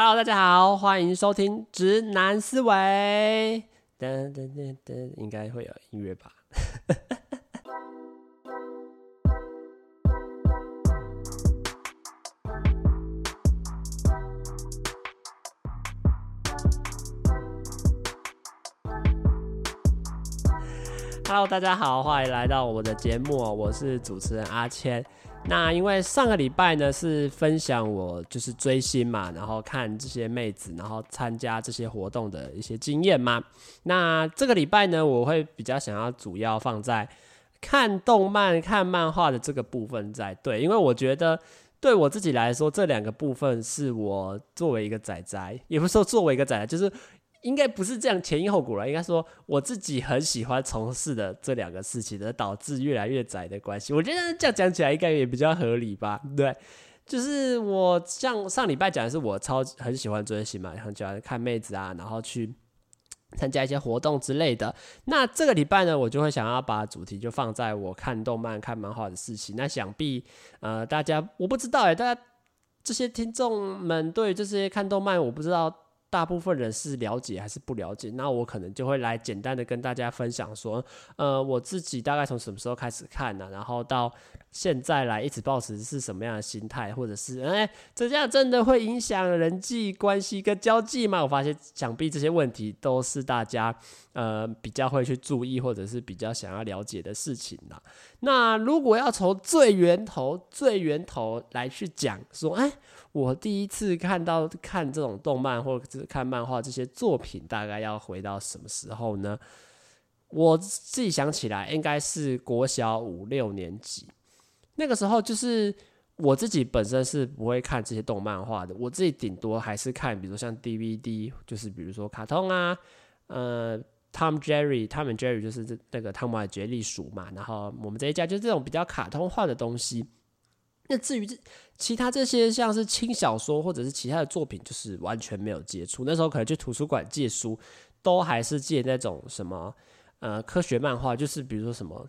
Hello，大家好，欢迎收听直男思维。噔噔噔噔，应该会有音乐吧。Hello，大家好，欢迎来到我的节目，我是主持人阿谦。那因为上个礼拜呢是分享我就是追星嘛，然后看这些妹子，然后参加这些活动的一些经验嘛。那这个礼拜呢，我会比较想要主要放在看动漫、看漫画的这个部分在。对，因为我觉得对我自己来说，这两个部分是我作为一个仔仔，也不是说作为一个仔仔，就是。应该不是这样前因后果了，应该说我自己很喜欢从事的这两个事情，而导致越来越窄的关系。我觉得这样讲起来应该也比较合理吧？对，就是我像上礼拜讲的是我超很喜欢追星嘛，很喜欢看妹子啊，然后去参加一些活动之类的。那这个礼拜呢，我就会想要把主题就放在我看动漫、看漫画的事情。那想必呃大家我不知道哎，大家这些听众们对这些看动漫，我不知道。大部分人是了解还是不了解？那我可能就会来简单的跟大家分享说，呃，我自己大概从什么时候开始看呢？然后到现在来一直保持是什么样的心态，或者是哎，这样真的会影响人际关系跟交际吗？我发现想必这些问题都是大家呃比较会去注意，或者是比较想要了解的事情啦。那如果要从最源头、最源头来去讲说，哎。我第一次看到看这种动漫或者是看漫画这些作品，大概要回到什么时候呢？我自己想起来，应该是国小五六年级。那个时候，就是我自己本身是不会看这些动漫画的，我自己顶多还是看，比如说像 DVD，就是比如说卡通啊，呃，Tom Jerry，他们 Jerry 就是这那个汤姆和杰利鼠嘛。然后我们这一家就是这种比较卡通化的东西。那至于这其他这些像是轻小说或者是其他的作品，就是完全没有接触。那时候可能去图书馆借书，都还是借那种什么呃科学漫画，就是比如说什么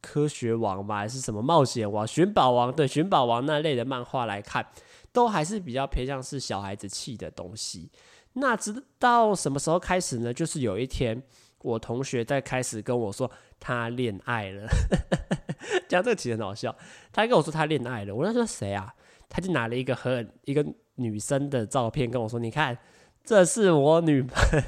科学王吧，还是什么冒险王、寻宝王，对，寻宝王那类的漫画来看，都还是比较偏向是小孩子气的东西。那直到什么时候开始呢？就是有一天，我同学在开始跟我说他恋爱了。讲这个其实很好笑，他跟我说他恋爱了，我那时候谁啊？他就拿了一个很一个女生的照片跟我说：“你看，这是我女朋友，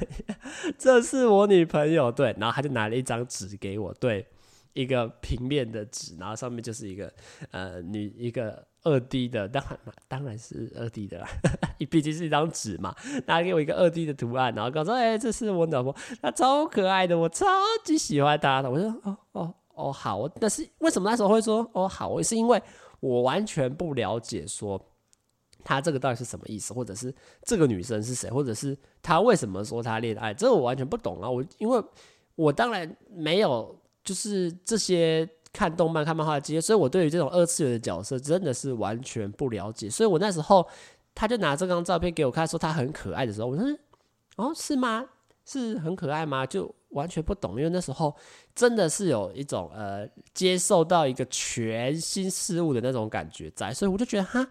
这是我女朋友。”对，然后他就拿了一张纸给我，对，一个平面的纸，然后上面就是一个呃女一个二 D 的，当然嘛，当然是二 D 的啦，毕竟是一张纸嘛，拿给我一个二 D 的图案，然后跟我说：“哎、这是我老婆，她超可爱的，我超级喜欢她的。”我说：“哦哦。”哦，好，但是为什么那时候会说哦好？是因为我完全不了解说她这个到底是什么意思，或者是这个女生是谁，或者是她为什么说她恋爱，这个我完全不懂啊！我因为我当然没有就是这些看动漫、看漫画的经验，所以我对于这种二次元的角色真的是完全不了解。所以我那时候他就拿这张照片给我看，说他很可爱的时候，我说哦是吗？是很可爱吗？就。完全不懂，因为那时候真的是有一种呃接受到一个全新事物的那种感觉在，所以我就觉得哈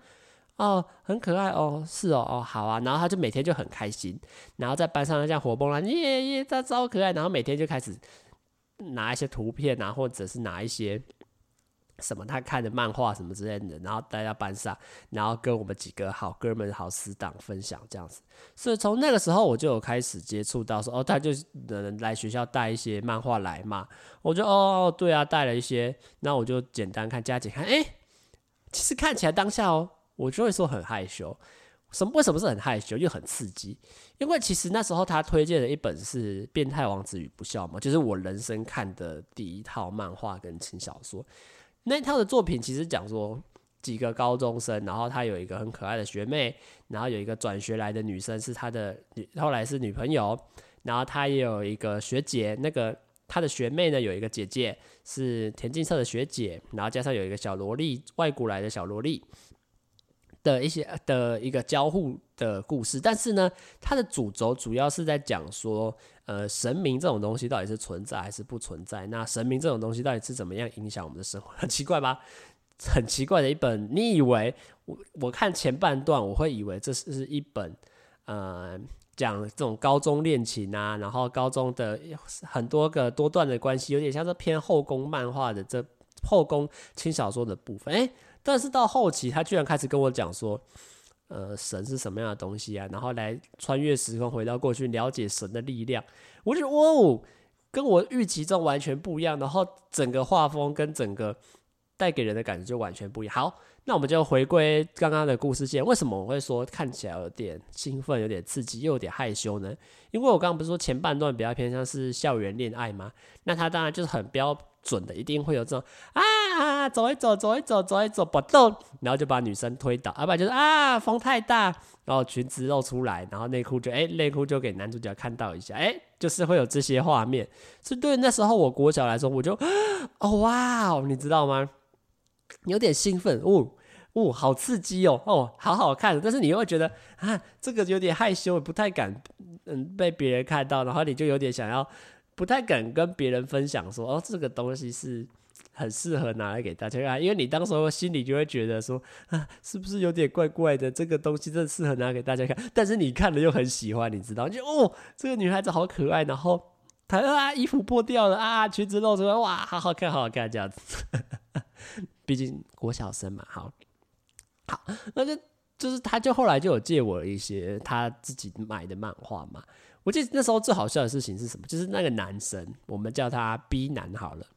哦很可爱哦是哦哦好啊，然后他就每天就很开心，然后在班上这样活蹦乱耶耶他超可爱，然后每天就开始拿一些图片啊，或者是拿一些。什么他看的漫画什么之类的，然后带到班上，然后跟我们几个好哥们、好死党分享这样子。所以从那个时候我就有开始接触到说，哦，他就能来学校带一些漫画来嘛。我就哦，对啊，带了一些。那我就简单看，加减看，哎，其实看起来当下哦，我就会说很害羞。什么？为什么是很害羞又很刺激？因为其实那时候他推荐的一本是《变态王子与不孝》嘛，就是我人生看的第一套漫画跟轻小说。那一套的作品其实讲说几个高中生，然后他有一个很可爱的学妹，然后有一个转学来的女生是他的女，后来是女朋友，然后他也有一个学姐，那个他的学妹呢有一个姐姐是田径社的学姐，然后加上有一个小萝莉，外国来的小萝莉的一些的一个交互的故事，但是呢，它的主轴主要是在讲说。呃，神明这种东西到底是存在还是不存在？那神明这种东西到底是怎么样影响我们的生活？很奇怪吧？很奇怪的一本。你以为我我看前半段，我会以为这是一本呃讲这种高中恋情啊，然后高中的很多个多段的关系，有点像是偏后宫漫画的这后宫轻小说的部分。诶，但是到后期，他居然开始跟我讲说，呃，神是什么样的东西啊？然后来穿越时空回到过去，了解神的力量。我觉得哇哦，跟我预期中完全不一样。然后整个画风跟整个带给人的感觉就完全不一样。好。那我们就回归刚刚的故事线。为什么我会说看起来有点兴奋、有点刺激，又有点害羞呢？因为我刚刚不是说前半段比较偏向是校园恋爱吗？那他当然就是很标准的，一定会有这种啊，走一走，走一走，走一走，不动，然后就把女生推倒，要不然就是啊，风太大，然后裙子露出来，然后内裤就哎，内裤就给男主角看到一下，哎，就是会有这些画面。所以对那时候我国小来说，我就哦哇，你知道吗？有点兴奋哦。哦，好刺激哦！哦，好好看，但是你又会觉得啊，这个有点害羞，不太敢嗯被别人看到，然后你就有点想要，不太敢跟别人分享说，哦，这个东西是很适合拿来给大家看，因为你当时候心里就会觉得说啊，是不是有点怪怪的？这个东西真的适合拿给大家看，但是你看了又很喜欢，你知道？就哦，这个女孩子好可爱，然后她啊衣服破掉了啊，裙子露出来，哇，好好看，好好看，这样子。毕竟国小生嘛，好。好，那就就是他，就后来就有借我一些他自己买的漫画嘛。我记得那时候最好笑的事情是什么？就是那个男生，我们叫他 B 男好了。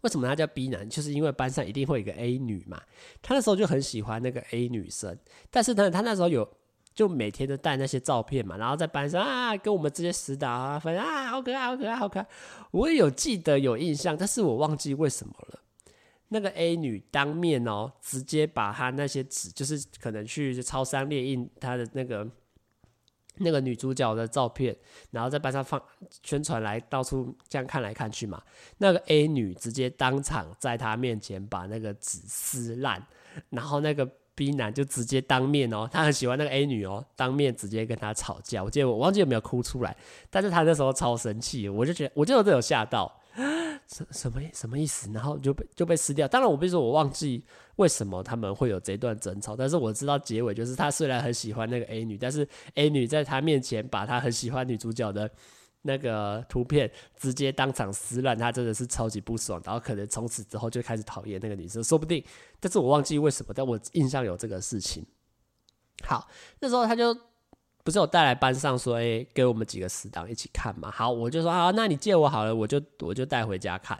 为什么他叫 B 男？就是因为班上一定会有一个 A 女嘛。他那时候就很喜欢那个 A 女生，但是呢，他那时候有就每天都带那些照片嘛，然后在班上啊跟我们这些死党啊分享啊，好可爱，好可爱，好可爱。我也有记得有印象，但是我忘记为什么了。那个 A 女当面哦，直接把她那些纸，就是可能去超商列印她的那个那个女主角的照片，然后在班上放宣传来到处这样看来看去嘛。那个 A 女直接当场在她面前把那个纸撕烂，然后那个 B 男就直接当面哦，他很喜欢那个 A 女哦，当面直接跟她吵架。我记得我忘记有没有哭出来，但是他那时候超生气，我就觉得我就有这种吓到。什什么什么意思？然后就被就被撕掉。当然，我不是说我忘记为什么他们会有这段争吵，但是我知道结尾就是他虽然很喜欢那个 A 女，但是 A 女在他面前把他很喜欢女主角的那个图片直接当场撕烂，他真的是超级不爽。然后可能从此之后就开始讨厌那个女生，说不定。但是我忘记为什么，但我印象有这个事情。好，那时候他就。不是有带来班上说，哎，给我们几个死党一起看嘛？好，我就说好，那你借我好了，我就我就带回家看。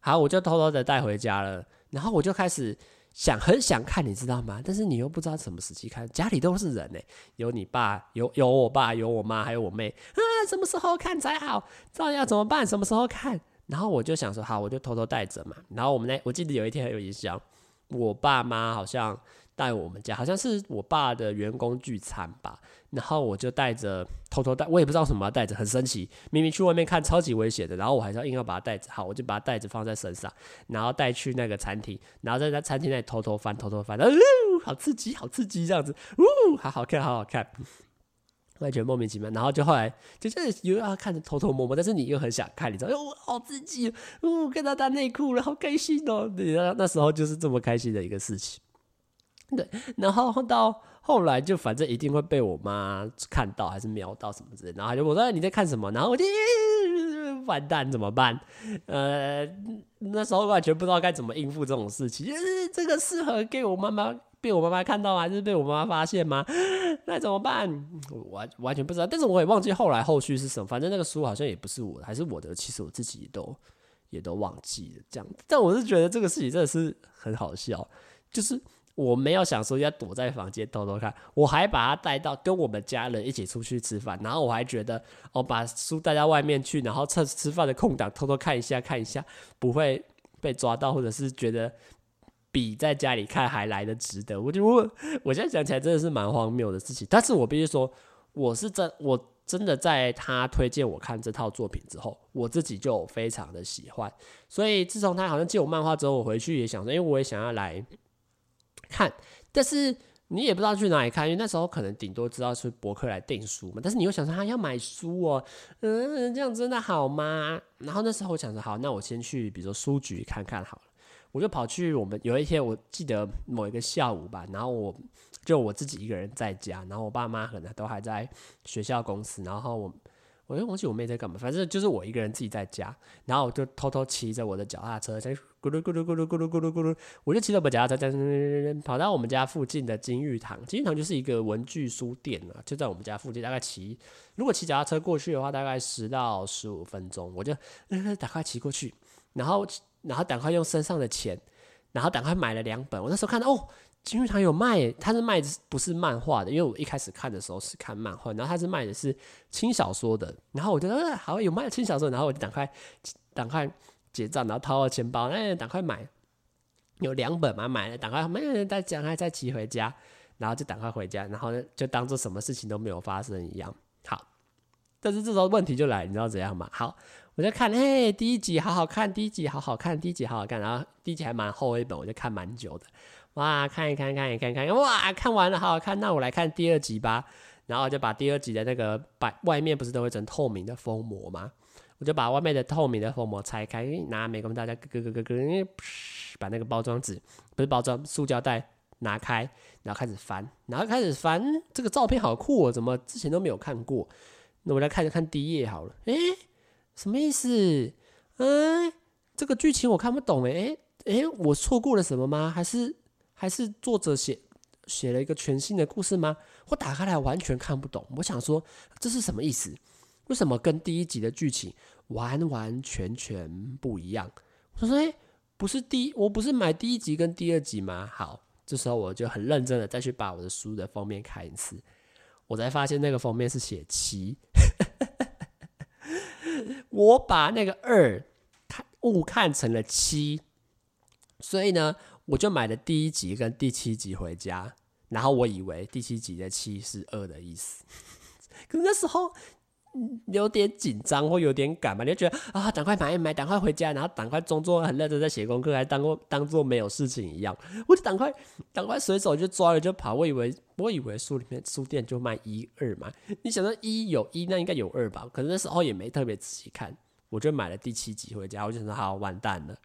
好，我就偷偷的带回家了。然后我就开始想，很想看，你知道吗？但是你又不知道什么时期看，家里都是人呢，有你爸，有有我爸，有我妈，还有我妹啊，什么时候看才好？这样要怎么办？什么时候看？然后我就想说，好，我就偷偷带着嘛。然后我们那，我记得有一天很有印象，我爸妈好像带我们家，好像是我爸的员工聚餐吧。然后我就带着，偷偷带，我也不知道什么要带着，很神奇。明明去外面看超级危险的，然后我还是要硬要把它带着。好，我就把它带着放在身上，然后带去那个餐厅，然后在那餐厅那里偷偷翻，偷偷翻，哦，好刺激，好刺激，这样子，呜，好好看，好好看，完全莫名其妙。然后就后来就真的又要看着偷偷摸摸，但是你又很想看，你知道，哟，好刺激，呜，看到他内裤了，好开心哦。对，那时候就是这么开心的一个事情。对，然后到。后来就反正一定会被我妈看到，还是瞄到什么之类，然后就我说你在看什么，然后我就完蛋怎么办？呃，那时候完全不知道该怎么应付这种事情，就是这个适合给我妈妈被我妈妈看到还是被我妈妈发现吗？那怎么办？我完完全不知道，但是我也忘记后来后续是什么。反正那个书好像也不是我的，还是我的，其实我自己都也都忘记了这样。但我是觉得这个事情真的是很好笑，就是。我没有想说要躲在房间偷偷看，我还把他带到跟我们家人一起出去吃饭，然后我还觉得，我把书带到外面去，然后趁吃饭的空档偷偷看一下看一下，不会被抓到，或者是觉得比在家里看还来得值得。我觉得我我现在想起来真的是蛮荒谬的事情，但是我必须说，我是真我真的在他推荐我看这套作品之后，我自己就非常的喜欢，所以自从他好像借我漫画之后，我回去也想说，因为我也想要来。看，但是你也不知道去哪里看，因为那时候可能顶多知道是博客来订书嘛。但是你又想说，他要买书哦，嗯，这样真的好吗？然后那时候我想说，好，那我先去，比如说书局看看好了。我就跑去我们有一天，我记得某一个下午吧，然后我就我自己一个人在家，然后我爸妈可能都还在学校、公司，然后我。我就忘记我妹在干嘛，反正就是我一个人自己在家，然后我就偷偷骑着我的脚踏车，在咕噜咕噜咕噜咕噜咕噜咕噜，我就骑着我脚踏车在跑到我们家附近的金玉堂。金玉堂就是一个文具书店啊，就在我们家附近，大概骑如果骑脚踏车过去的话，大概十到十五分钟。我就赶快骑过去，然后然后赶快用身上的钱，然后赶快买了两本。我那时候看到哦。金玉堂有卖，他是卖的不是漫画的，因为我一开始看的时候是看漫画，然后他是卖的是轻小说的，然后我觉得、呃、好有卖轻小说，然后我就赶快赶快结账，然后掏了钱包，哎，赶快买，有两本嘛，买了，赶快没再赶快再骑回家，然后就赶快回家，然后呢就当做什么事情都没有发生一样。好，但是这时候问题就来，你知道怎样吗？好，我就看，哎，第一集好好看，第一集好好看，第一集好好看，然后第一集还蛮厚一本，我就看蛮久的。哇，看一看，看一看，看，哇，看完了，好好看。那我来看第二集吧。然后就把第二集的那个把外面不是都会整透明的封膜吗？我就把外面的透明的封膜拆开，拿美工刀在咯咯咯咯咯，把那个包装纸不是包装塑胶袋拿开，然后开始翻，然后开始翻。这个照片好酷哦，怎么之前都没有看过？那我来看一看第一页好了。诶，什么意思？嗯，这个剧情我看不懂诶。诶，我错过了什么吗？还是？还是作者写写了一个全新的故事吗？我打开来完全看不懂。我想说这是什么意思？为什么跟第一集的剧情完完全全不一样？我说：“哎，不是第一，我不是买第一集跟第二集吗？”好，这时候我就很认真的再去把我的书的封面看一次，我才发现那个封面是写七，我把那个二看误看成了七，所以呢。我就买了第一集跟第七集回家，然后我以为第七集的七是二的意思，可是那时候有点紧张或有点赶嘛，你就觉得啊，赶快买一买，赶快回家，然后赶快装作很认真在写功课，还当过当做没有事情一样，我就赶快赶快随手就抓了就跑，我以为我以为书里面书店就卖一二嘛，你想到一有一，那应该有二吧？可是那时候也没特别仔细看，我就买了第七集回家，我就想说好，完蛋了。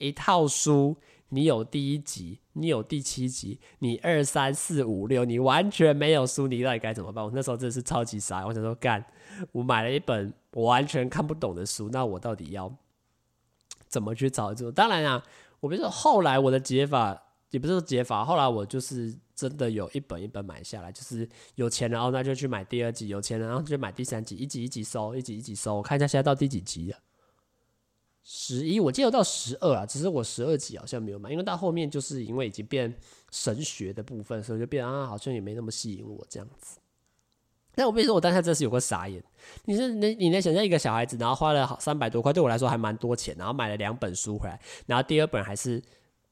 一套书，你有第一集，你有第七集，你二三四五六，你完全没有书，你到底该怎么办？我那时候真的是超级傻，我想说干，我买了一本我完全看不懂的书，那我到底要怎么去找？这当然啊，我比如说后来我的解法也不是说解法，后来我就是真的有一本一本买下来，就是有钱了，然后那就去买第二集，有钱了，然后就买第三集，一集一集收，一集一集收，我看一下现在到第几集了。十一，我记得到十二啊，只是我十二集好像没有买，因为到后面就是因为已经变神学的部分，所以就变啊，好像也没那么吸引我这样子。但我跟你说，我当下真是有个傻眼。你是你你能想象一个小孩子，然后花了好三百多块，对我来说还蛮多钱，然后买了两本书回来，然后第二本还是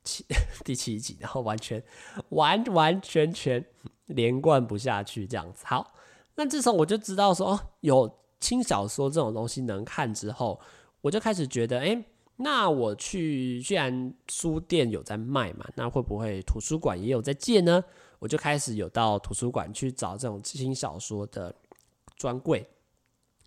七 第七集，然后完全完完全全连贯不下去这样子。好，那自从我就知道说，哦，有轻小说这种东西能看之后。我就开始觉得，哎、那我去，既然书店有在卖嘛，那会不会图书馆也有在借呢？我就开始有到图书馆去找这种轻小说的专柜，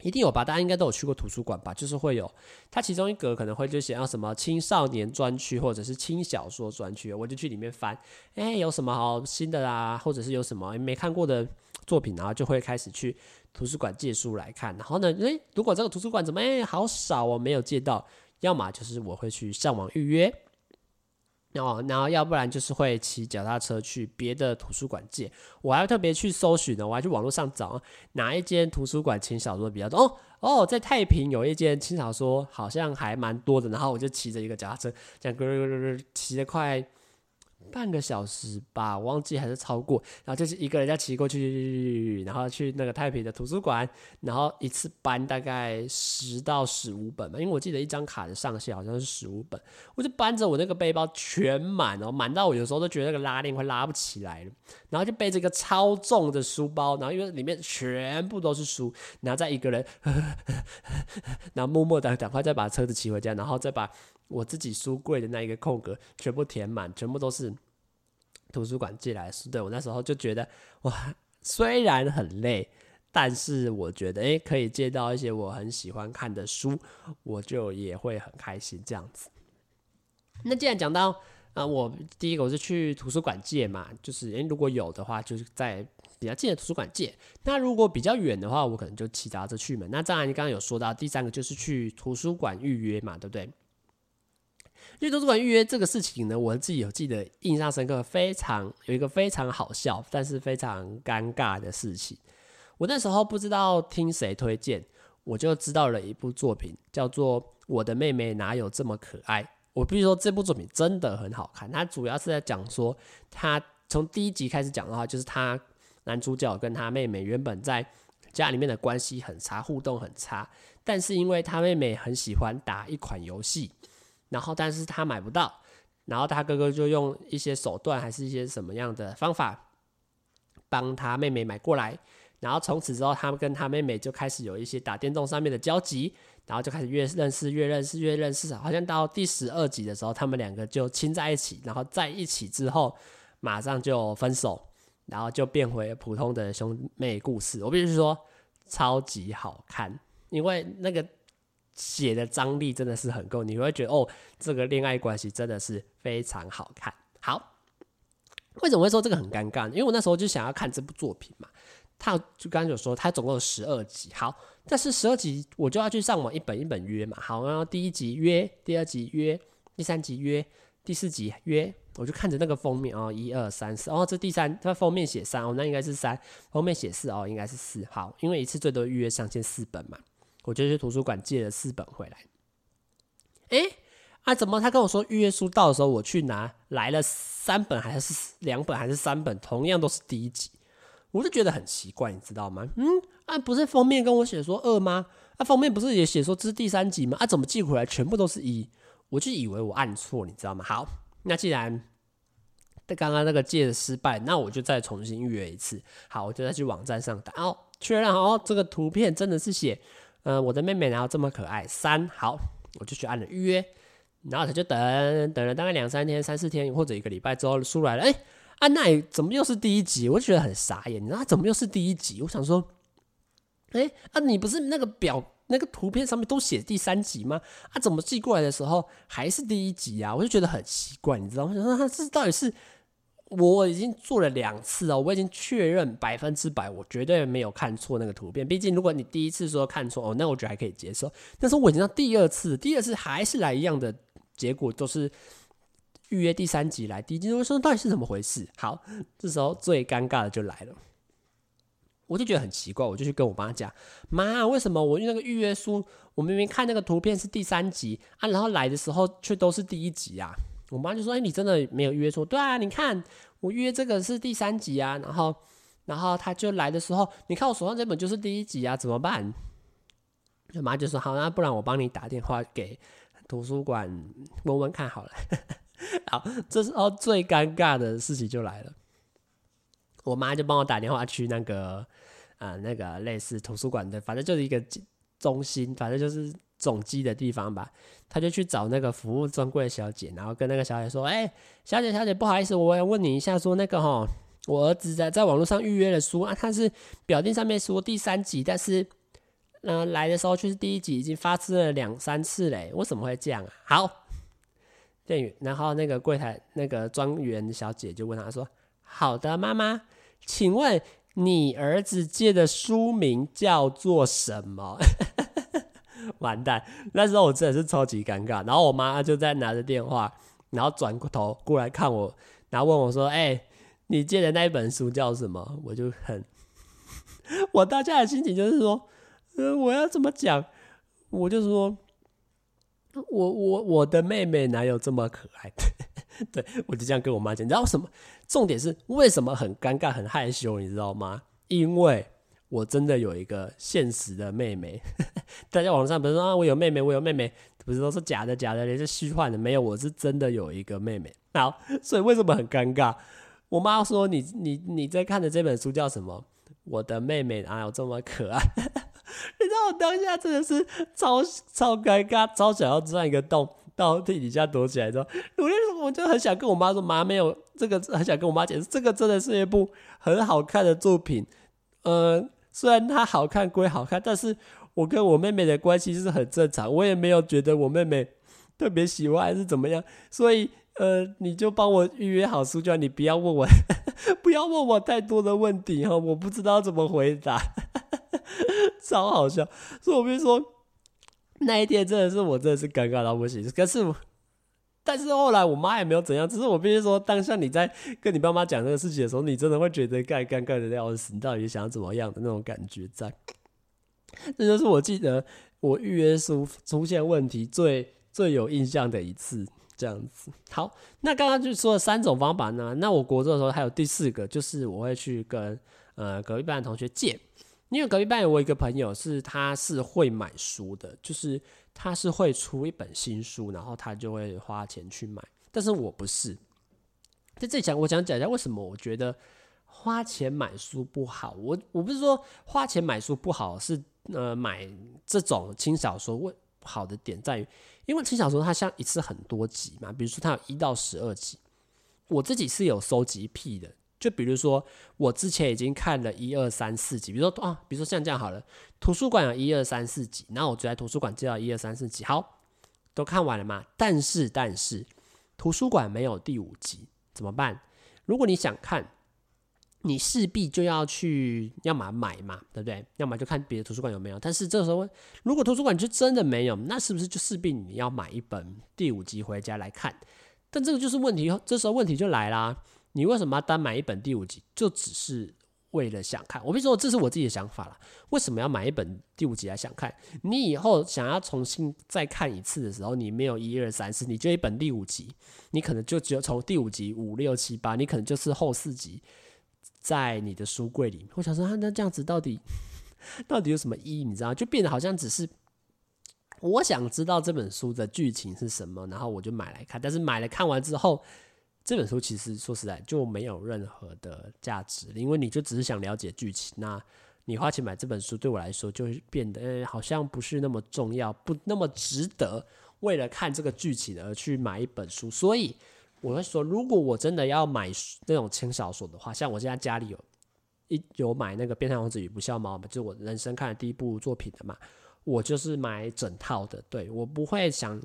一定有吧？大家应该都有去过图书馆吧？就是会有，它其中一格可能会就写到什么青少年专区或者是轻小说专区，我就去里面翻，哎、有什么好新的啦，或者是有什么没看过的作品，然后就会开始去。图书馆借书来看，然后呢，诶，如果这个图书馆怎么诶好少哦，没有借到，要么就是我会去上网预约，哦，然后要不然就是会骑脚踏车去别的图书馆借，我还要特别去搜寻呢，我还去网络上找哪一间图书馆轻小说比较多。哦哦，在太平有一间轻小说好像还蛮多的，然后我就骑着一个脚踏车，这样咯咯咯咯骑得快。半个小时吧，忘记还是超过，然后就是一个人家骑过去，然后去那个太平的图书馆，然后一次搬大概十到十五本吧，因为我记得一张卡的上限好像是十五本，我就搬着我那个背包全满，哦满到我有时候都觉得那个拉链快拉不起来了，然后就背着一个超重的书包，然后因为里面全部都是书，然后再一个人，然后默默的赶快再把车子骑回家，然后再把。我自己书柜的那一个空格全部填满，全部都是图书馆借来的书。对，我那时候就觉得，哇，虽然很累，但是我觉得，诶，可以借到一些我很喜欢看的书，我就也会很开心这样子。那既然讲到啊，我第一个我是去图书馆借嘛，就是诶，如果有的话，就是在比较近的图书馆借。那如果比较远的话，我可能就骑脚踏车去嘛。那当然，你刚刚有说到第三个就是去图书馆预约嘛，对不对？去图书馆预约这个事情呢，我自己有记得印象深刻，非常有一个非常好笑，但是非常尴尬的事情。我那时候不知道听谁推荐，我就知道了一部作品，叫做《我的妹妹哪有这么可爱》。我必须说，这部作品真的很好看。它主要是在讲说，他从第一集开始讲的话，就是他男主角跟他妹妹原本在家里面的关系很差，互动很差。但是因为他妹妹很喜欢打一款游戏，然后但是他买不到，然后他哥哥就用一些手段，还是一些什么样的方法，帮他妹妹买过来。然后从此之后，他们跟他妹妹就开始有一些打电动上面的交集。然后就开始越认识越认识越认识，好像到第十二集的时候，他们两个就亲在一起。然后在一起之后，马上就分手，然后就变回普通的兄妹故事。我必须说，超级好看，因为那个写的张力真的是很够，你会觉得哦，这个恋爱关系真的是非常好看。好，为什么会说这个很尴尬呢？因为我那时候就想要看这部作品嘛。他就刚刚有说，他总共有十二集。好，但是十二集我就要去上网一本一本约嘛。好，然后第一集约，第二集约，第三集约，第四集约。我就看着那个封面哦，一二三四，哦，这第三，它封面写三哦，那应该是三。封面写四哦，应该是四。好，因为一次最多预约上限四本嘛，我就去图书馆借了四本回来。诶，啊，怎么他跟我说预约书到的时候我去拿来了三本还是两本还是三本，同样都是第一集。我就觉得很奇怪，你知道吗？嗯，啊，不是封面跟我写说二吗？啊，封面不是也写说这是第三集吗？啊，怎么寄回来全部都是一？我就以为我按错，你知道吗？好，那既然刚刚那个借的失败，那我就再重新预约一次。好，我就再去网站上打哦，确认哦，这个图片真的是写，呃，我的妹妹然后这么可爱三。好，我就去按了预约，然后他就等等了大概两三天、三四天或者一个礼拜之后出来了，哎。啊，那怎么又是第一集？我就觉得很傻眼，你知道他怎么又是第一集？我想说，哎、啊，你不是那个表那个图片上面都写第三集吗？啊，怎么寄过来的时候还是第一集啊？我就觉得很奇怪，你知道吗？我想说他这到底是我已经做了两次哦，我已经确认百分之百，我绝对没有看错那个图片。毕竟如果你第一次说看错哦，那我觉得还可以接受。但是我已经到第二次，第二次还是来一样的结果，都是。预约第三集来，第一集我说到底是怎么回事？好，这时候最尴尬的就来了，我就觉得很奇怪，我就去跟我妈讲，妈，为什么我用那个预约书，我明明看那个图片是第三集啊，然后来的时候却都是第一集啊？我妈就说，哎，你真的没有约错？对啊，你看我约这个是第三集啊，然后，然后他就来的时候，你看我手上这本就是第一集啊，怎么办？我妈就说，好，那不然我帮你打电话给图书馆问问看好了。好，这时候最尴尬的事情就来了。我妈就帮我打电话去那个，呃，那个类似图书馆的，反正就是一个中心，反正就是总机的地方吧。他就去找那个服务专柜小姐，然后跟那个小姐说：“哎，小姐，小姐，不好意思，我要问你一下，说那个齁，我儿子在在网络上预约了书啊，他是表定上面说第三集，但是，呃，来的时候却是第一集，已经发生了两三次嘞，为什么会这样啊？”好。店员，然后那个柜台那个专员小姐就问他说：“好的，妈妈，请问你儿子借的书名叫做什么？”完蛋，那时候我真的是超级尴尬。然后我妈就在拿着电话，然后转过头过来看我，然后问我说：“哎、你借的那一本书叫什么？”我就很，我当下的心情就是说：“呃，我要怎么讲？”我就说。我我我的妹妹哪有这么可爱？对，我就这样跟我妈讲。你知道什么？重点是为什么很尴尬、很害羞？你知道吗？因为我真的有一个现实的妹妹。大家网上不是说啊，我有妹妹，我有妹妹，不是都是假的、假的，也是虚幻的。没有，我是真的有一个妹妹。好，所以为什么很尴尬？我妈说你：“你你在看的这本书叫什么？”我的妹妹哪有这么可爱？你知道我当下真的是超超尴尬，超想要钻一个洞到地底下躲起来。之后，我就我就很想跟我妈说，妈没有这个，很想跟我妈解释，这个真的是一部很好看的作品。呃，虽然它好看归好看，但是我跟我妹妹的关系是很正常，我也没有觉得我妹妹特别喜欢还是怎么样。所以呃，你就帮我预约好书就好，你不要问我，不要问我太多的问题哈，我不知道怎么回答，超好笑。所以我跟你说，那一天真的是我真的是尴尬到不行。可是，但是后来我妈也没有怎样，只是我必须说，当下你在跟你爸妈讲这个事情的时候，你真的会觉得尴尴尬的要死，你到底想要怎么样的那种感觉在。这就是我记得我预约书出现问题最最有印象的一次，这样子。好，那刚刚就说了三种方法呢。那我国中的时候还有第四个，就是我会去跟呃隔壁班的同学借，因为隔壁班有我一个朋友是他是会买书的，就是他是会出一本新书，然后他就会花钱去买。但是我不是。在这里讲，我想讲一下为什么我觉得花钱买书不好。我我不是说花钱买书不好，是。呃，买这种轻小说，为好的点在于，因为轻小说它像一次很多集嘛，比如说它有一到十二集，我自己是有收集癖的，就比如说我之前已经看了一二三四集，比如说啊，比如说像这样好了，图书馆有一二三四集，然后我就在图书馆借到一二三四集，好，都看完了嘛，但是但是图书馆没有第五集，怎么办？如果你想看。你势必就要去，要么买嘛，对不对？要么就看别的图书馆有没有。但是这时候，如果图书馆就真的没有，那是不是就势必你要买一本第五集回家来看？但这个就是问题，这时候问题就来啦。你为什么要单买一本第五集？就只是为了想看？我跟你说，这是我自己的想法啦。为什么要买一本第五集来想看？你以后想要重新再看一次的时候，你没有一二三四，你就一本第五集，你可能就只有从第五集五六七八，你可能就是后四集。在你的书柜里，我想说，那这样子到底到底有什么意义？你知道，就变得好像只是我想知道这本书的剧情是什么，然后我就买来看。但是买了看完之后，这本书其实说实在就没有任何的价值，因为你就只是想了解剧情。那你花钱买这本书，对我来说就会变得，欸，好像不是那么重要，不那么值得为了看这个剧情而去买一本书。所以。我会说，如果我真的要买那种轻小说的话，像我现在家里有一有买那个《变态王子与不孝猫》嘛，就我人生看的第一部作品的嘛，我就是买整套的。对，我不会想，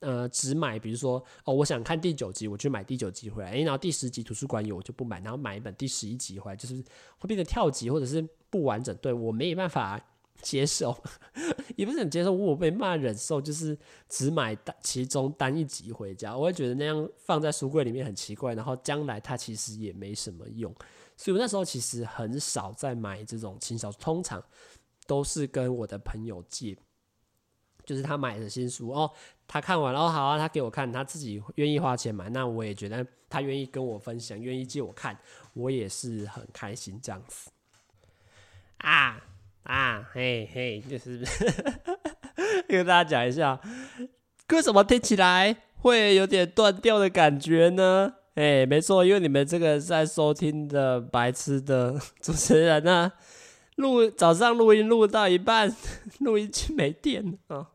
呃，只买，比如说哦，我想看第九集，我去买第九集回来，诶，然后第十集图书馆有，我就不买，然后买一本第十一集回来，就是会变成跳级或者是不完整。对，我没有办法。接受，也不是很接受，我没办法忍受，就是只买其中单一集回家，我会觉得那样放在书柜里面很奇怪，然后将来它其实也没什么用，所以我那时候其实很少在买这种轻小说，通常都是跟我的朋友借，就是他买的新书哦，他看完了哦，好啊，他给我看，他自己愿意花钱买，那我也觉得他愿意跟我分享，愿意借我看，我也是很开心这样子啊。啊，嘿嘿，就是 跟大家讲一下，为什么听起来会有点断掉的感觉呢？哎，没错，因为你们这个在收听的白痴的主持人呢，录早上录音录到一半，录音机没电啊，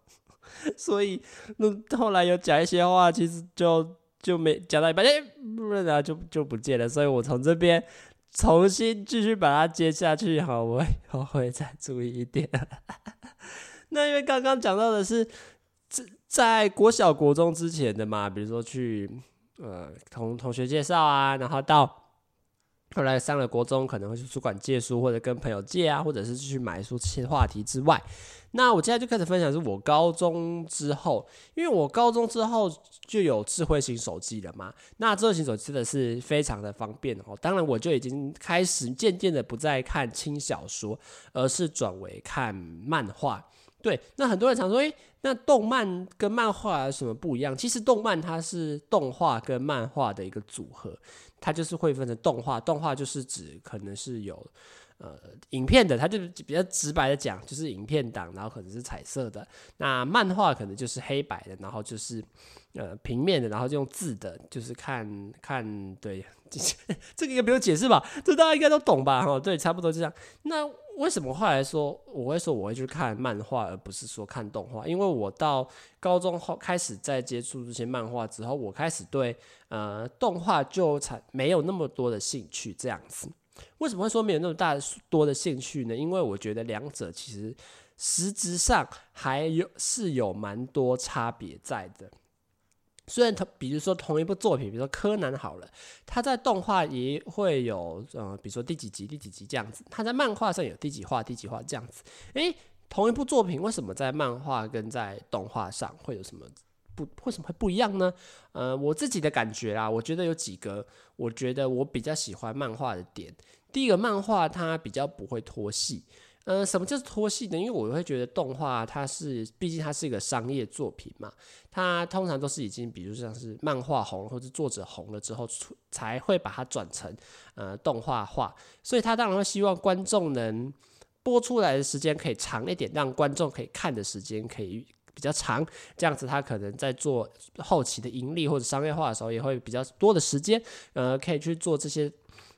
所以那后来有讲一些话，其实就就没讲到一半，哎，然就就不见了，所以我从这边。重新继续把它接下去，好，我 我会再注意一点。那因为刚刚讲到的是在在国小国中之前的嘛，比如说去呃同同学介绍啊，然后到。后来上了国中，可能会去图书馆借书，或者跟朋友借啊，或者是去买书这些话题之外，那我接下来就开始分享是我高中之后，因为我高中之后就有智慧型手机了嘛。那智慧型手机真的是非常的方便哦。当然，我就已经开始渐渐的不再看轻小说，而是转为看漫画。对，那很多人常说，诶，那动漫跟漫画有什么不一样？其实动漫它是动画跟漫画的一个组合。它就是会分成动画，动画就是指可能是有呃影片的，它就比较直白的讲，就是影片档，然后可能是彩色的。那漫画可能就是黑白的，然后就是呃平面的，然后就用字的，就是看看对，这个应该不用解释吧？这大家应该都懂吧？哈，对，差不多就这样。那为什么后来说我会说我会去看漫画，而不是说看动画？因为我到高中后开始在接触这些漫画之后，我开始对呃动画就才没有那么多的兴趣。这样子，为什么会说没有那么大多的兴趣呢？因为我觉得两者其实实质上还有是有蛮多差别在的。虽然同，比如说同一部作品，比如说柯南好了，它在动画也会有，呃，比如说第几集、第几集这样子，它在漫画上有第几话、第几话这样子。诶，同一部作品为什么在漫画跟在动画上会有什么不？为什么会不一样呢？呃，我自己的感觉啦，我觉得有几个，我觉得我比较喜欢漫画的点。第一个，漫画它比较不会拖戏。呃，什么叫做拖戏呢？因为我会觉得动画它是，毕竟它是一个商业作品嘛，它通常都是已经，比如像是漫画红或者作者红了之后，才会把它转成呃动画化，所以他当然会希望观众能播出来的时间可以长一点，让观众可以看的时间可以比较长，这样子他可能在做后期的盈利或者商业化的时候，也会比较多的时间，呃，可以去做这些。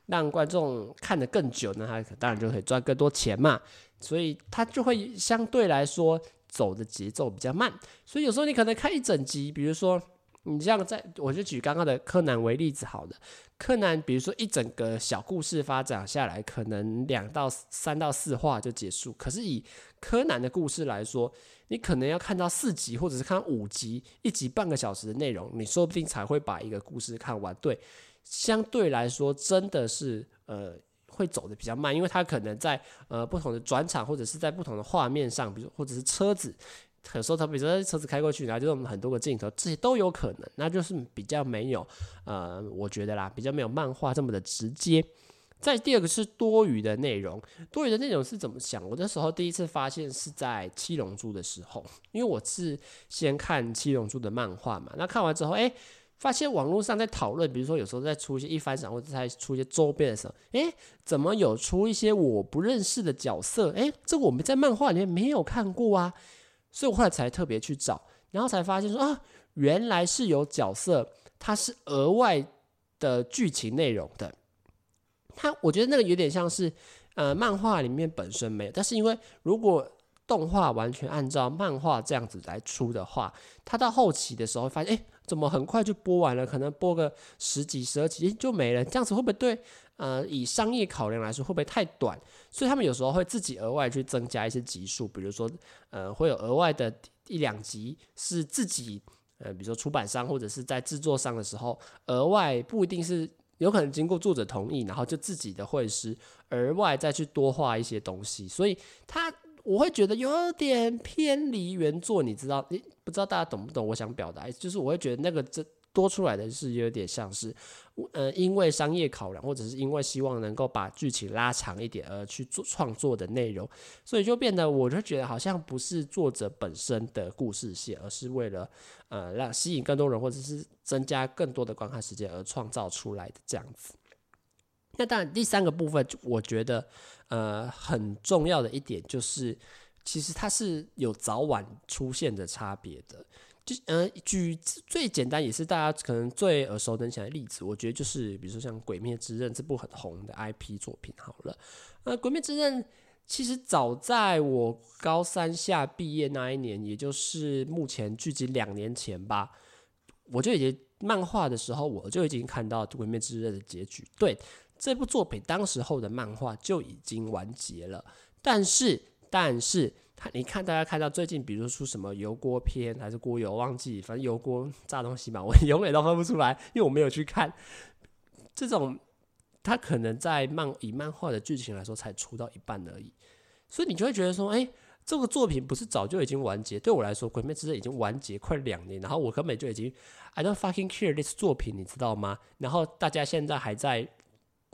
让观众看得更久，那他当然就可以赚更多钱嘛，所以他就会相对来说走的节奏比较慢。所以有时候你可能看一整集，比如说你这样在，我就举刚刚的柯南为例子好了。柯南比如说一整个小故事发展下来，可能两到三到四话就结束。可是以柯南的故事来说，你可能要看到四集，或者是看五集，一集半个小时的内容，你说不定才会把一个故事看完。对。相对来说，真的是呃会走得比较慢，因为它可能在呃不同的转场或者是在不同的画面上，比如或者是车子，有时候它比如说车子开过去，然后就我们很多个镜头，这些都有可能，那就是比较没有呃，我觉得啦，比较没有漫画这么的直接。再第二个是多余的内容，多余的内容是怎么想？我那时候第一次发现是在《七龙珠》的时候，因为我是先看《七龙珠》的漫画嘛，那看完之后，哎。发现网络上在讨论，比如说有时候在出一些一番赏或者在出一些周边的时候，诶，怎么有出一些我不认识的角色？诶，这个我们在漫画里面没有看过啊，所以我后来才特别去找，然后才发现说啊，原来是有角色，它是额外的剧情内容的。它我觉得那个有点像是，呃，漫画里面本身没有，但是因为如果动画完全按照漫画这样子来出的话，它到后期的时候发现，诶。怎么很快就播完了？可能播个十集、十二集就没了。这样子会不会对？呃，以商业考量来说，会不会太短？所以他们有时候会自己额外去增加一些集数，比如说，呃，会有额外的一两集是自己，呃，比如说出版商或者是在制作商的时候，额外不一定是有可能经过作者同意，然后就自己的绘师额外再去多画一些东西，所以他。我会觉得有点偏离原作，你知道？你，不知道大家懂不懂？我想表达，就是我会觉得那个这多出来的是有点像是，呃，因为商业考量，或者是因为希望能够把剧情拉长一点而去做创作的内容，所以就变得我就觉得好像不是作者本身的故事线，而是为了呃让吸引更多人，或者是增加更多的观看时间而创造出来的这样子。那当然，第三个部分，我觉得。呃，很重要的一点就是，其实它是有早晚出现的差别的。就呃，举最简单也是大家可能最耳熟能详的例子，我觉得就是比如说像《鬼灭之刃》这部很红的 IP 作品好了。呃，《鬼灭之刃》其实早在我高三下毕业那一年，也就是目前距今两年前吧，我就已经漫画的时候，我就已经看到《鬼灭之刃》的结局。对。这部作品当时候的漫画就已经完结了，但是，但是他，你看大家看到最近，比如说出什么油锅篇还是锅油，忘记，反正油锅炸东西嘛，我永远都分不出来，因为我没有去看。这种，他可能在漫以漫画的剧情来说，才出到一半而已，所以你就会觉得说，哎，这个作品不是早就已经完结？对我来说，《鬼灭之刃》已经完结快两年，然后我根本就已经 I don't fucking care this 作品，你知道吗？然后大家现在还在。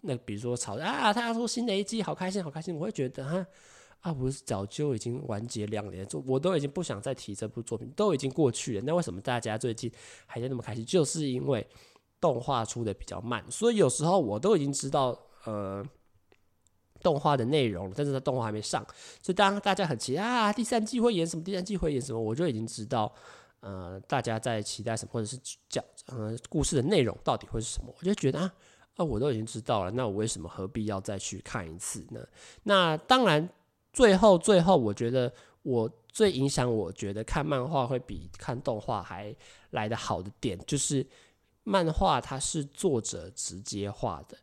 那比如说吵啊，他说新的一季好开心，好开心，我会觉得哈啊，不是早就已经完结两年，就我都已经不想再提这部作品，都已经过去了。那为什么大家最近还在那么开心？就是因为动画出的比较慢，所以有时候我都已经知道呃动画的内容，但是它动画还没上，所以当大家很期待啊，第三季会演什么？第三季会演什么？我就已经知道呃大家在期待什么，或者是讲呃故事的内容到底会是什么？我就觉得啊。啊，我都已经知道了，那我为什么何必要再去看一次呢？那当然，最后最后，我觉得我最影响，我觉得看漫画会比看动画还来得好的点，就是漫画它是作者直接画的，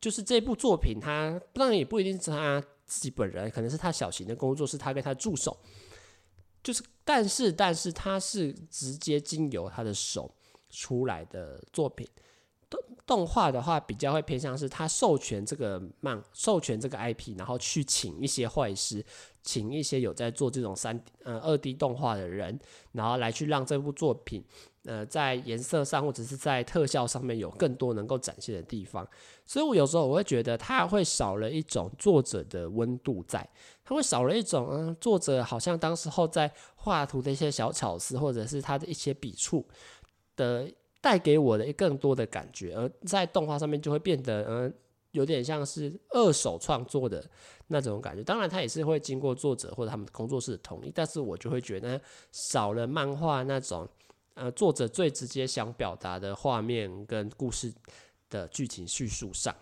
就是这部作品，它当然也不一定是他自己本人，可能是他小型的工作室，他跟他助手，就是但是但是他是直接经由他的手。出来的作品。动动画的话，比较会偏向是他授权这个漫，授权这个 IP，然后去请一些坏师，请一些有在做这种三呃二 D 动画的人，然后来去让这部作品，呃，在颜色上或者是在特效上面有更多能够展现的地方。所以我有时候我会觉得，他会少了一种作者的温度在，他会少了一种嗯，作者好像当时候在画图的一些小巧思，或者是他的一些笔触的。带给我的更多的感觉，而在动画上面就会变得，嗯，有点像是二手创作的那种感觉。当然，它也是会经过作者或者他们工作室的同意，但是我就会觉得少了漫画那种，呃，作者最直接想表达的画面跟故事的剧情叙述上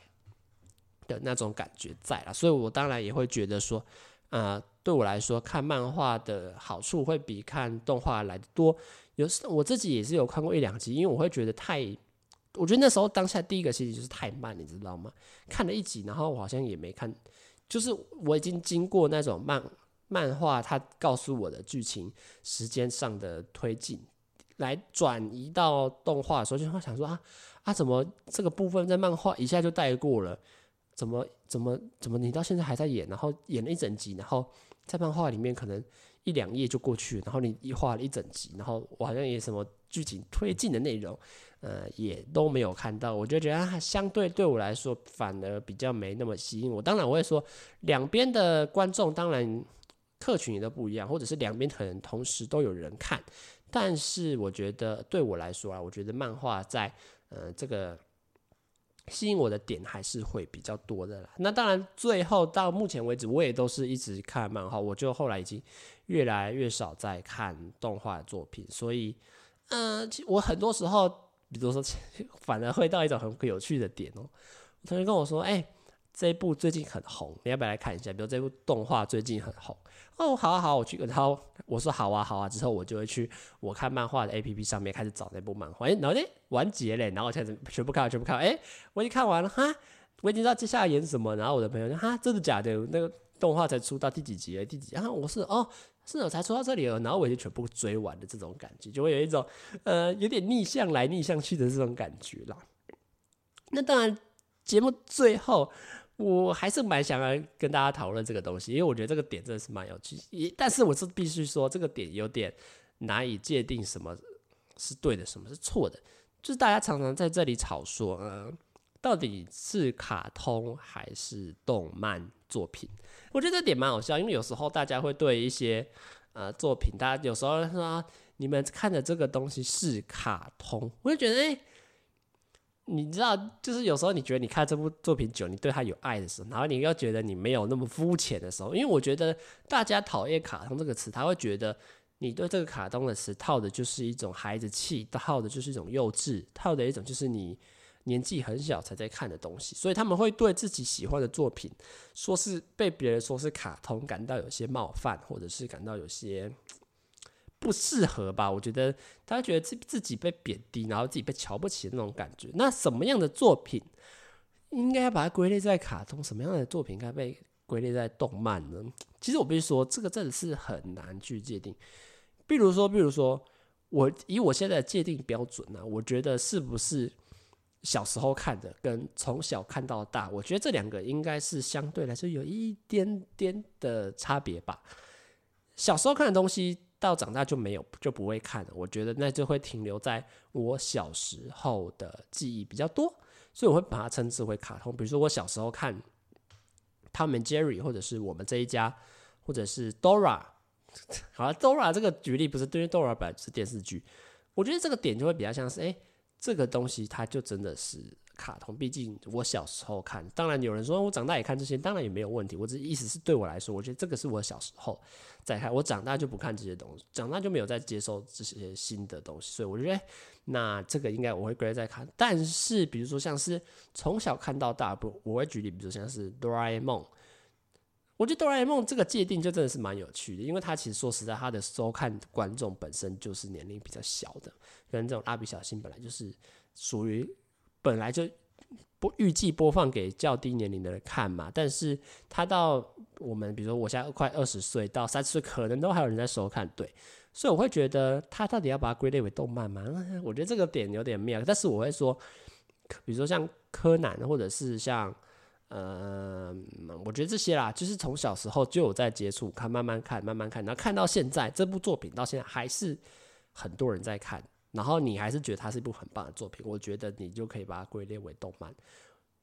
的那种感觉在了。所以我当然也会觉得说，呃，对我来说，看漫画的好处会比看动画来得多。有时我自己也是有看过一两集，因为我会觉得太，我觉得那时候当下第一个心情就是太慢，你知道吗？看了一集，然后我好像也没看，就是我已经经过那种漫漫画它告诉我的剧情时间上的推进，来转移到动画的时候，就会想说啊啊，怎么这个部分在漫画一下就带过了？怎么怎么怎么你到现在还在演，然后演了一整集，然后在漫画里面可能。一两页就过去，然后你一画了一整集，然后我好像也什么剧情推进的内容，呃，也都没有看到，我就觉得它，相对对我来说反而比较没那么吸引我。当然我会说，两边的观众当然客群也都不一样，或者是两边可能同时都有人看，但是我觉得对我来说啊，我觉得漫画在呃这个。吸引我的点还是会比较多的啦。那当然，最后到目前为止，我也都是一直看漫画。我就后来已经越来越少在看动画作品，所以，嗯、我很多时候，比如说，反而会到一种很有趣的点哦、我同学跟我说：“哎、”这一部最近很红，你要不要来看一下？比如这部动画最近很红哦，好啊好，我去，然后我说好啊好啊，之后我就会去我看漫画的 APP 上面开始找那部漫画，诶，然后诶，完结嘞，然后我开始全部看完，全部看，诶，我已经看完了哈，我已经知道接下来演什么，然后我的朋友说哈，真的假的？那个动画才出到第几集？第几集？啊，我是哦，是我，才出到这里了，然后我已经全部追完的这种感觉，就会有一种呃有点逆向来逆向去的这种感觉啦。那当然，节目最后。我还是蛮想要跟大家讨论这个东西，因为我觉得这个点真的是蛮有趣。也，但是我是必须说，这个点有点难以界定什么是对的，什么是错的。就是大家常常在这里吵说，呃，到底是卡通还是动漫作品？我觉得这点蛮好笑，因为有时候大家会对一些呃作品，大家有时候说你们看的这个东西是卡通，我就觉得哎。你知道，就是有时候你觉得你看这部作品久，你对他有爱的时候，然后你又觉得你没有那么肤浅的时候，因为我觉得大家讨厌卡通这个词，他会觉得你对这个卡通的词套的就是一种孩子气，套的就是一种幼稚，套的一种就是你年纪很小才在看的东西，所以他们会对自己喜欢的作品，说是被别人说是卡通，感到有些冒犯，或者是感到有些。不适合吧？我觉得他觉得自自己被贬低，然后自己被瞧不起的那种感觉。那什么样的作品应该要把它归类在卡通？什么样的作品应该被归类在动漫呢？其实我必须说，这个真的是很难去界定。比如说，比如说，我以我现在的界定标准呢，我觉得是不是小时候看的跟从小看到大，我觉得这两个应该是相对来说有一点点的差别吧。小时候看的东西。到长大就没有就不会看了，我觉得那就会停留在我小时候的记忆比较多，所以我会把它称之为卡通。比如说我小时候看《Tom and Jerry》，或者是我们这一家，或者是 Dora。好了，Dora 这个举例不是，对于 Dora 本来是电视剧，我觉得这个点就会比较像是，哎，这个东西它就真的是。卡通，毕竟我小时候看，当然有人说我长大也看这些，当然也没有问题。我只意思是对我来说，我觉得这个是我小时候在看，我长大就不看这些东西，长大就没有再接受这些新的东西，所以我觉得那这个应该我会归类在看。但是比如说像是从小看到大，不，我会举例，比如像是哆啦 A 梦，我觉得哆啦 A 梦这个界定就真的是蛮有趣的，因为它其实说实在，它的收看观众本身就是年龄比较小的，跟这种蜡笔小新本来就是属于。本来就不预计播放给较低年龄的人看嘛，但是他到我们比如说我现在快二十岁到三十岁，可能都还有人在收看，对，所以我会觉得他到底要把它归类为动漫吗？我觉得这个点有点妙。但是我会说，比如说像柯南，或者是像呃，我觉得这些啦，就是从小时候就有在接触，看慢慢看，慢慢看，然后看到现在这部作品到现在还是很多人在看，然后你还是觉得它是一部很棒的作品，我觉得你就可以把它归类为动漫。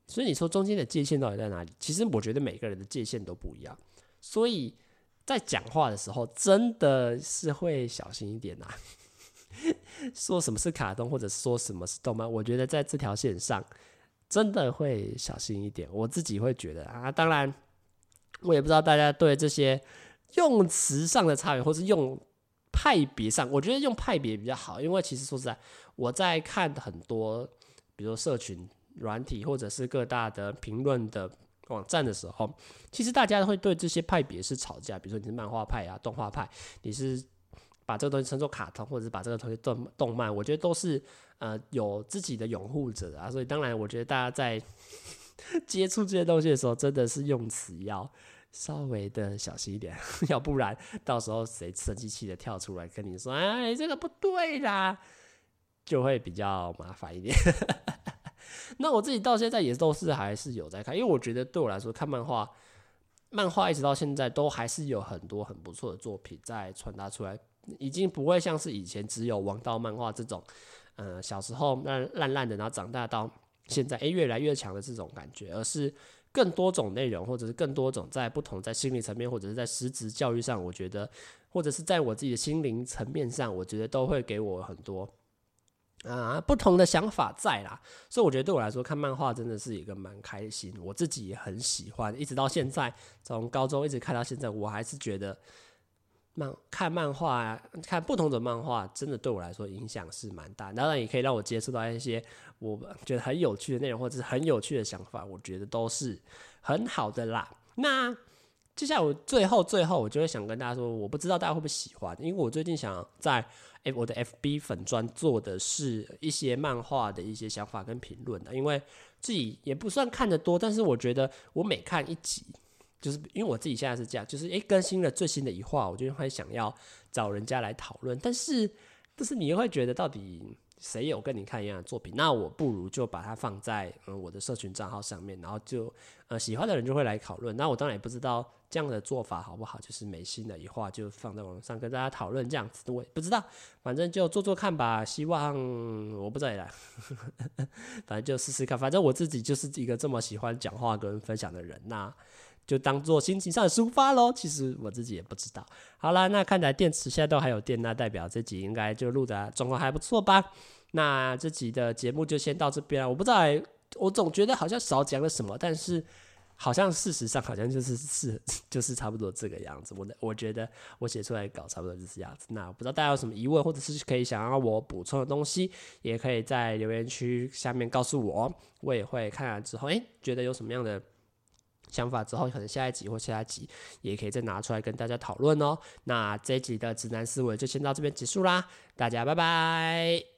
所以你说中间的界限到底在哪里？其实我觉得每个人的界限都不一样，所以在讲话的时候真的是会小心一点呐、说什么是卡通，或者说什么是动漫，我觉得在这条线上真的会小心一点。我自己会觉得啊，当然我也不知道大家对这些用词上的差别，或是用派别上，我觉得用派别比较好，因为其实说实在，我在看很多，比如说社群。软体或者是各大的评论的网站的时候，其实大家会对这些派别是吵架。比如说你是漫画派啊，动画派，你是把这个东西称作卡通，或者是把这个东西动动漫，我觉得都是呃有自己的拥护者啊。所以当然，我觉得大家在接触这些东西的时候，真的是用词要稍微的小心一点，要不然到时候谁生气气的跳出来跟你说，哎，这个不对啦，就会比较麻烦一点。那我自己到现在也都是还是有在看，因为我觉得对我来说看漫画，漫画一直到现在都还是有很多很不错的作品在传达出来，已经不会像是以前只有王道漫画这种，呃，小时候烂烂烂的，然后长大到现在诶、越来越强的这种感觉，而是更多种内容，或者是更多种在不同在心理层面，或者是在实质教育上，我觉得，或者是在我自己的心灵层面上，我觉得都会给我很多。啊，不同的想法在啦，所以我觉得对我来说看漫画真的是一个蛮开心，我自己也很喜欢，一直到现在，从高中一直看到现在，我还是觉得漫看漫画，啊看不同的漫画，真的对我来说影响是蛮大。当然也可以让我接触到一些我觉得很有趣的内容，或者是很有趣的想法，我觉得都是很好的啦。那接下来我最后最后，我就会想跟大家说，我不知道大家会不会喜欢，因为我最近想在。诶，我的 FB 粉专做的是一些漫画的一些想法跟评论的，因为自己也不算看得多，但是我觉得我每看一集，就是因为我自己现在是这样，就是诶更新了最新的一话，我就会想要找人家来讨论，但是但是你又会觉得到底。谁有跟你看一样的作品？那我不如就把它放在嗯我的社群账号上面，然后就呃喜欢的人就会来讨论。那我当然也不知道这样的做法好不好，就是没新的一话就放在网上跟大家讨论这样子，我也不知道，反正就做做看吧。希望我不知道啦，反正就试试看。反正我自己就是一个这么喜欢讲话跟分享的人，呐。就当做心情上的抒发喽。其实我自己也不知道。好了，那看来电池现在都还有电，那代表这集应该就录的状况还不错吧？那这集的节目就先到这边了。我不知道，我总觉得好像少讲了什么，但是好像事实上好像就是是 就是差不多这个样子。我的我觉得我写出来稿差不多就是这样子。那不知道大家有什么疑问，或者是可以想要我补充的东西，也可以在留言区下面告诉我，我也会看完之后，诶、觉得有什么样的。想法之后，可能下一集或下一集也可以再拿出来跟大家讨论哦。那这一集的直男思维就先到这边结束啦，大家拜拜。